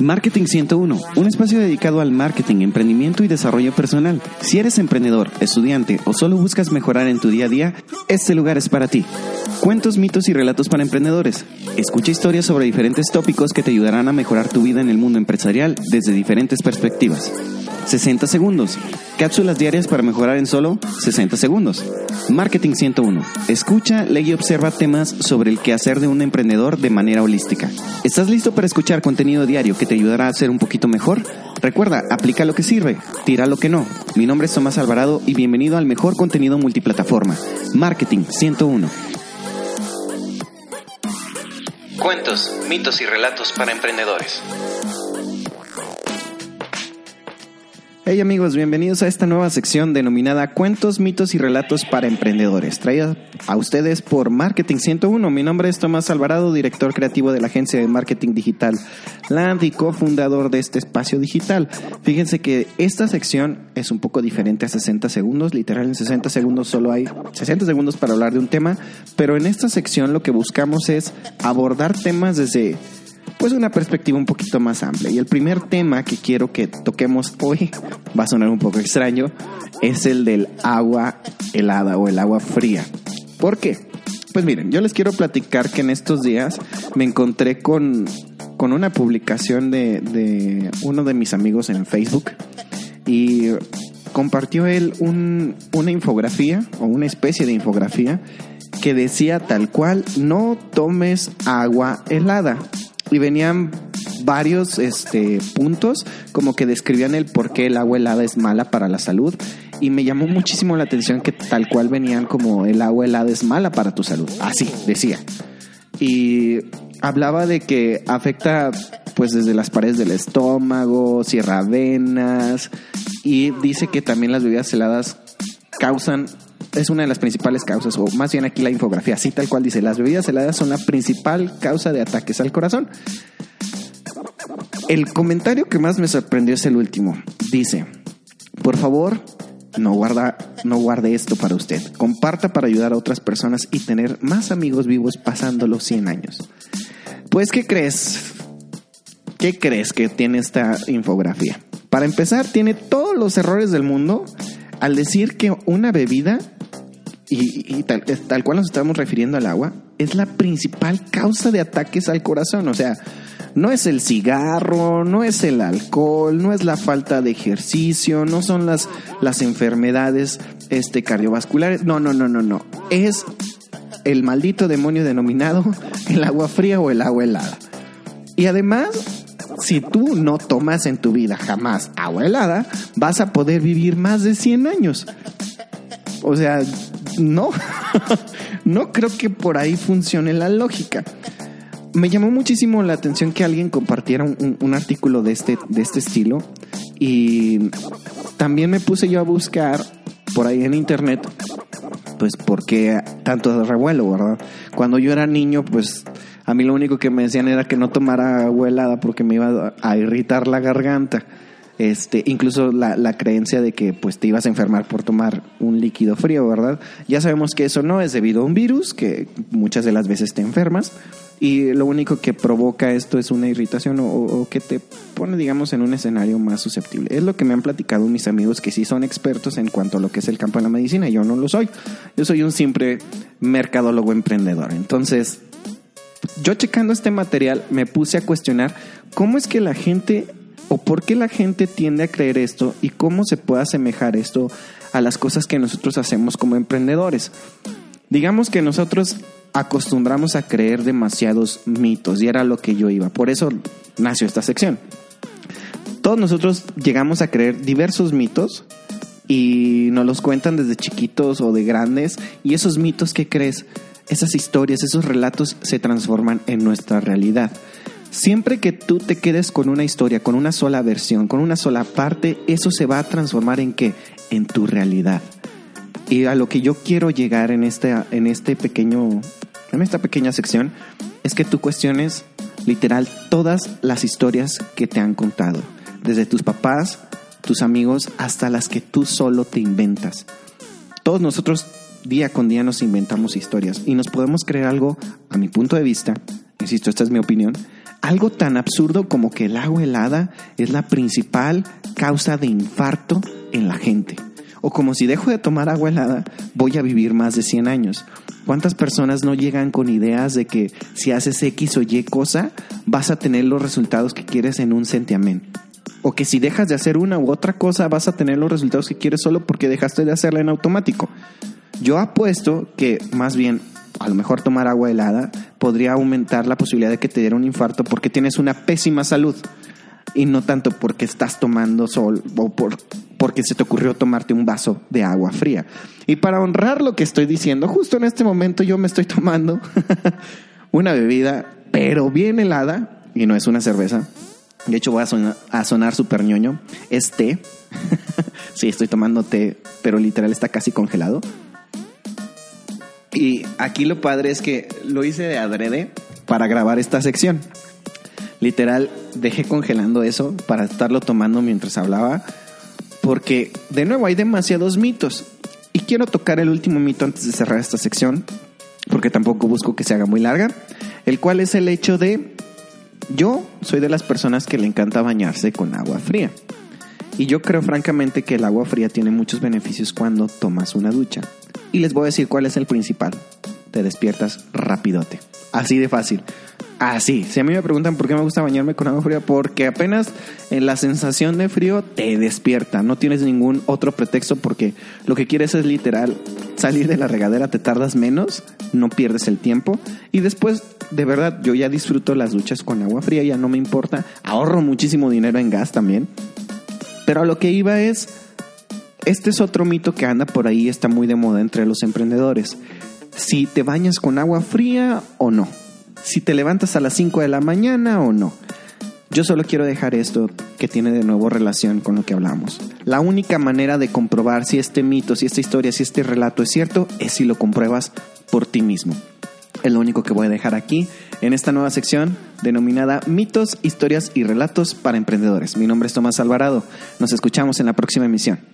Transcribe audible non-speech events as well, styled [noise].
Marketing 101, un espacio dedicado al marketing, emprendimiento y desarrollo personal. Si eres emprendedor, estudiante o solo buscas mejorar en tu día a día, este lugar es para ti. Cuentos, mitos y relatos para emprendedores. Escucha historias sobre diferentes tópicos que te ayudarán a mejorar tu vida en el mundo empresarial desde diferentes perspectivas. 60 segundos. Cápsulas diarias para mejorar en solo 60 segundos. Marketing 101. Escucha, lee y observa temas sobre el quehacer de un emprendedor de manera holística. ¿Estás listo para escuchar contenido diario que te ayudará a ser un poquito mejor? Recuerda, aplica lo que sirve, tira lo que no. Mi nombre es Tomás Alvarado y bienvenido al mejor contenido multiplataforma. Marketing 101. Cuentos, mitos y relatos para emprendedores. Hey amigos, bienvenidos a esta nueva sección denominada Cuentos, mitos y relatos para emprendedores, traída a ustedes por Marketing 101. Mi nombre es Tomás Alvarado, director creativo de la agencia de marketing digital Land y cofundador de este espacio digital. Fíjense que esta sección es un poco diferente a 60 segundos, literal en 60 segundos solo hay 60 segundos para hablar de un tema, pero en esta sección lo que buscamos es abordar temas desde pues una perspectiva un poquito más amplia. Y el primer tema que quiero que toquemos hoy, va a sonar un poco extraño, es el del agua helada o el agua fría. ¿Por qué? Pues miren, yo les quiero platicar que en estos días me encontré con, con una publicación de, de uno de mis amigos en Facebook y compartió él un, una infografía o una especie de infografía que decía tal cual, no tomes agua helada y venían varios este, puntos como que describían el por qué el agua helada es mala para la salud y me llamó muchísimo la atención que tal cual venían como el agua helada es mala para tu salud. Así decía. Y hablaba de que afecta pues desde las paredes del estómago, cierra venas y dice que también las bebidas heladas causan es una de las principales causas, o más bien aquí la infografía, así tal cual dice, las bebidas heladas son la principal causa de ataques al corazón. El comentario que más me sorprendió es el último. Dice, por favor, no, guarda, no guarde esto para usted. Comparta para ayudar a otras personas y tener más amigos vivos pasando los 100 años. Pues, ¿qué crees? ¿Qué crees que tiene esta infografía? Para empezar, tiene todos los errores del mundo al decir que una bebida y, tal, tal, cual nos estamos refiriendo al agua, es la principal causa de ataques al corazón. O sea, no es el cigarro, no es el alcohol, no es la falta de ejercicio, no son las, las enfermedades este, cardiovasculares. No, no, no, no, no. Es el maldito demonio denominado [laughs] el agua fría o el agua helada. Y además, si tú no tomas en tu vida jamás agua helada, vas a poder vivir más de 100 años. O sea, no, [laughs] no creo que por ahí funcione la lógica. Me llamó muchísimo la atención que alguien compartiera un, artículo de este, de este estilo y también me puse yo a buscar por ahí en internet, pues por qué tanto revuelo, ¿verdad? Cuando yo era niño, pues a mí lo único que me decían era que no tomara agua helada porque me iba a irritar la garganta. Este, incluso la, creencia de que pues te ibas a enfermar por tomar un líquido frío, ¿verdad? Ya sabemos que eso no es debido a un virus, que muchas de las veces te enfermas, y lo único que provoca esto es una irritación o, que te pone, digamos, en un escenario más susceptible. Es lo que me han platicado mis amigos que sí son expertos en cuanto a lo que es el campo de la medicina, yo no lo soy. Yo soy un simple mercadólogo emprendedor. Entonces, yo checando este material me puse a cuestionar cómo es que la gente o por qué la gente tiende a creer esto y cómo se puede asemejar esto a las cosas que nosotros hacemos como emprendedores. Digamos que nosotros acostumbramos a creer demasiados mitos y era lo que yo iba. Por eso nació esta sección. Todos nosotros llegamos a creer diversos mitos y nos los cuentan desde chiquitos o de grandes y esos mitos que crees, esas historias, esos relatos se transforman en nuestra realidad. Siempre que tú te quedes con una historia, con una sola versión, con una sola parte, eso se va a transformar en qué? En tu realidad. Y a lo que yo quiero llegar en este, en este pequeño, en esta pequeña sección, es que tú cuestiones literal todas las historias que te han contado, desde tus papás, tus amigos, hasta las que tú solo te inventas. Todos nosotros día con día nos inventamos historias y nos podemos creer algo, a mi punto de vista, insisto, esta es mi opinión, algo tan absurdo como que el agua helada es la principal causa de infarto en la gente. O como si dejo de tomar agua helada, voy a vivir más de 100 años. ¿Cuántas personas no llegan con ideas de que si haces X o Y cosa, vas a tener los resultados que quieres en un centiamén? O que si dejas de hacer una u otra cosa, vas a tener los resultados que quieres solo porque dejaste de hacerla en automático. Yo apuesto que más bien a lo mejor tomar agua helada podría aumentar la posibilidad de que te diera un infarto porque tienes una pésima salud y no tanto porque estás tomando sol o por, porque se te ocurrió tomarte un vaso de agua fría. Y para honrar lo que estoy diciendo, justo en este momento yo me estoy tomando [laughs] una bebida, pero bien helada, y no es una cerveza. De hecho, voy a sonar, a sonar súper ñoño. Es té. [laughs] sí, estoy tomando té, pero literal está casi congelado. Y aquí lo padre es que lo hice de adrede para grabar esta sección. Literal, dejé congelando eso para estarlo tomando mientras hablaba, porque de nuevo hay demasiados mitos. Y quiero tocar el último mito antes de cerrar esta sección, porque tampoco busco que se haga muy larga, el cual es el hecho de, yo soy de las personas que le encanta bañarse con agua fría. Y yo creo francamente que el agua fría tiene muchos beneficios cuando tomas una ducha. Y les voy a decir cuál es el principal. Te despiertas rapidote. Así de fácil. Así. Si a mí me preguntan por qué me gusta bañarme con agua fría, porque apenas en la sensación de frío te despierta. No tienes ningún otro pretexto porque lo que quieres es literal salir de la regadera, te tardas menos, no pierdes el tiempo. Y después, de verdad, yo ya disfruto las duchas con agua fría, ya no me importa. Ahorro muchísimo dinero en gas también. Pero a lo que iba es, este es otro mito que anda por ahí, está muy de moda entre los emprendedores. Si te bañas con agua fría o no. Si te levantas a las 5 de la mañana o no. Yo solo quiero dejar esto que tiene de nuevo relación con lo que hablamos. La única manera de comprobar si este mito, si esta historia, si este relato es cierto es si lo compruebas por ti mismo. Es lo único que voy a dejar aquí en esta nueva sección denominada Mitos, Historias y Relatos para Emprendedores. Mi nombre es Tomás Alvarado. Nos escuchamos en la próxima emisión.